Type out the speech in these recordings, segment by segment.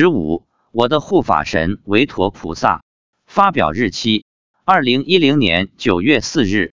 十五，我的护法神维陀菩萨。发表日期：二零一零年九月四日。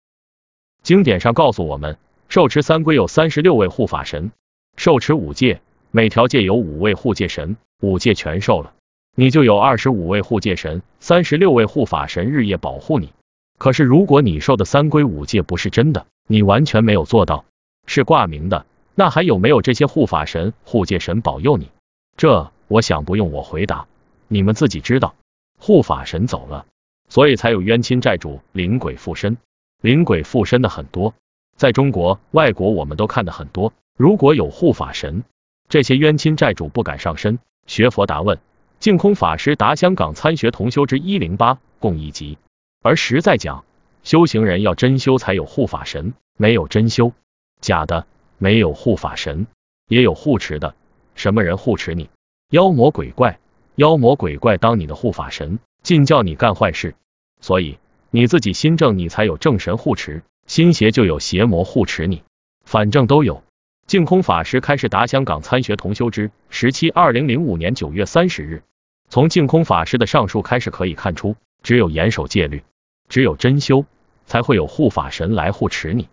经典上告诉我们，受持三规有三十六位护法神，受持五戒，每条戒有五位护戒神，五戒全受了，你就有二十五位护戒神，三十六位护法神日夜保护你。可是如果你受的三规五戒不是真的，你完全没有做到，是挂名的，那还有没有这些护法神、护戒神保佑你？这我想不用我回答，你们自己知道。护法神走了，所以才有冤亲债主、灵鬼附身。灵鬼附身的很多，在中国、外国我们都看的很多。如果有护法神，这些冤亲债主不敢上身。学佛答问，净空法师答香港参学同修之一零八共一集。而实在讲，修行人要真修才有护法神，没有真修，假的，没有护法神，也有护持的。什么人护持你？妖魔鬼怪。妖魔鬼怪当你的护法神，尽叫你干坏事，所以你自己心正，你才有正神护持；心邪就有邪魔护持你，反正都有。净空法师开始答香港参学同修之时期，二零零五年九月三十日。从净空法师的上述开始可以看出，只有严守戒律，只有真修，才会有护法神来护持你。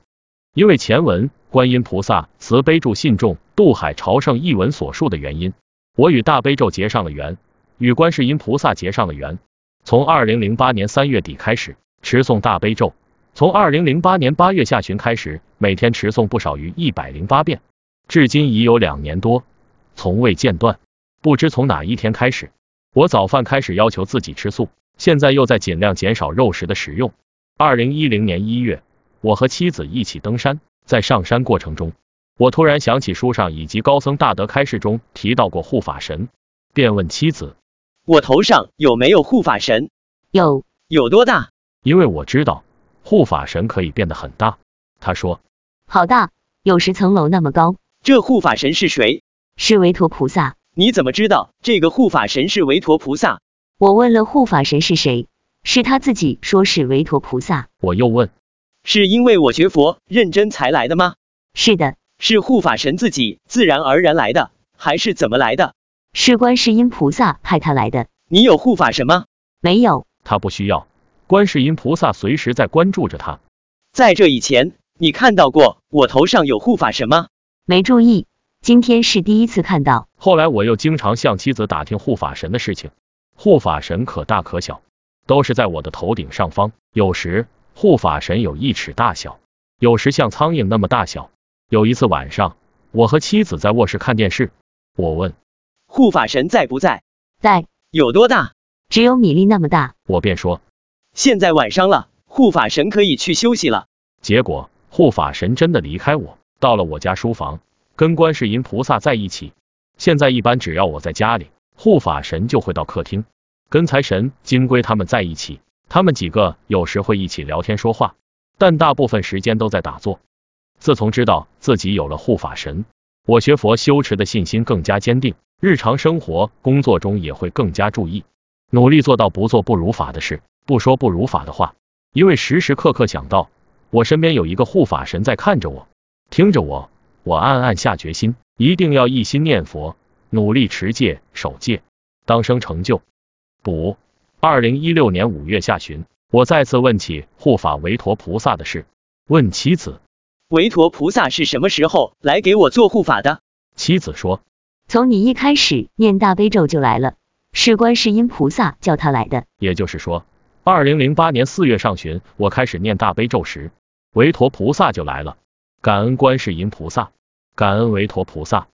因为前文观音菩萨慈悲助信众渡海朝圣一文所述的原因，我与大悲咒结上了缘。与观世音菩萨结上了缘，从二零零八年三月底开始持诵大悲咒，从二零零八年八月下旬开始，每天持诵不少于一百零八遍，至今已有两年多，从未间断。不知从哪一天开始，我早饭开始要求自己吃素，现在又在尽量减少肉食的食用。二零一零年一月，我和妻子一起登山，在上山过程中，我突然想起书上以及高僧大德开示中提到过护法神，便问妻子。我头上有没有护法神？有。有多大？因为我知道护法神可以变得很大。他说，好大，有十层楼那么高。这护法神是谁？是维陀菩萨。你怎么知道这个护法神是维陀菩萨？我问了护法神是谁，是他自己说是维陀菩萨。我又问，是因为我学佛认真才来的吗？是的。是护法神自己自然而然来的，还是怎么来的？是观世音菩萨派他来的。你有护法神吗？没有。他不需要。观世音菩萨随时在关注着他。在这以前，你看到过我头上有护法神吗？没注意，今天是第一次看到。后来我又经常向妻子打听护法神的事情。护法神可大可小，都是在我的头顶上方。有时护法神有一尺大小，有时像苍蝇那么大小。有一次晚上，我和妻子在卧室看电视，我问。护法神在不在？在。有多大？只有米粒那么大。我便说，现在晚上了，护法神可以去休息了。结果护法神真的离开我，到了我家书房，跟观世音菩萨在一起。现在一般只要我在家里，护法神就会到客厅，跟财神、金龟他们在一起。他们几个有时会一起聊天说话，但大部分时间都在打坐。自从知道自己有了护法神。我学佛修持的信心更加坚定，日常生活工作中也会更加注意，努力做到不做不如法的事，不说不如法的话。因为时时刻刻想到我身边有一个护法神在看着我，听着我，我暗暗下决心，一定要一心念佛，努力持戒守戒，当生成就。补，二零一六年五月下旬，我再次问起护法维陀菩萨的事，问妻子。维陀菩萨是什么时候来给我做护法的？妻子说，从你一开始念大悲咒就来了，是观世音菩萨叫他来的。也就是说，二零零八年四月上旬，我开始念大悲咒时，维陀菩萨就来了。感恩观世音菩萨，感恩维陀菩萨。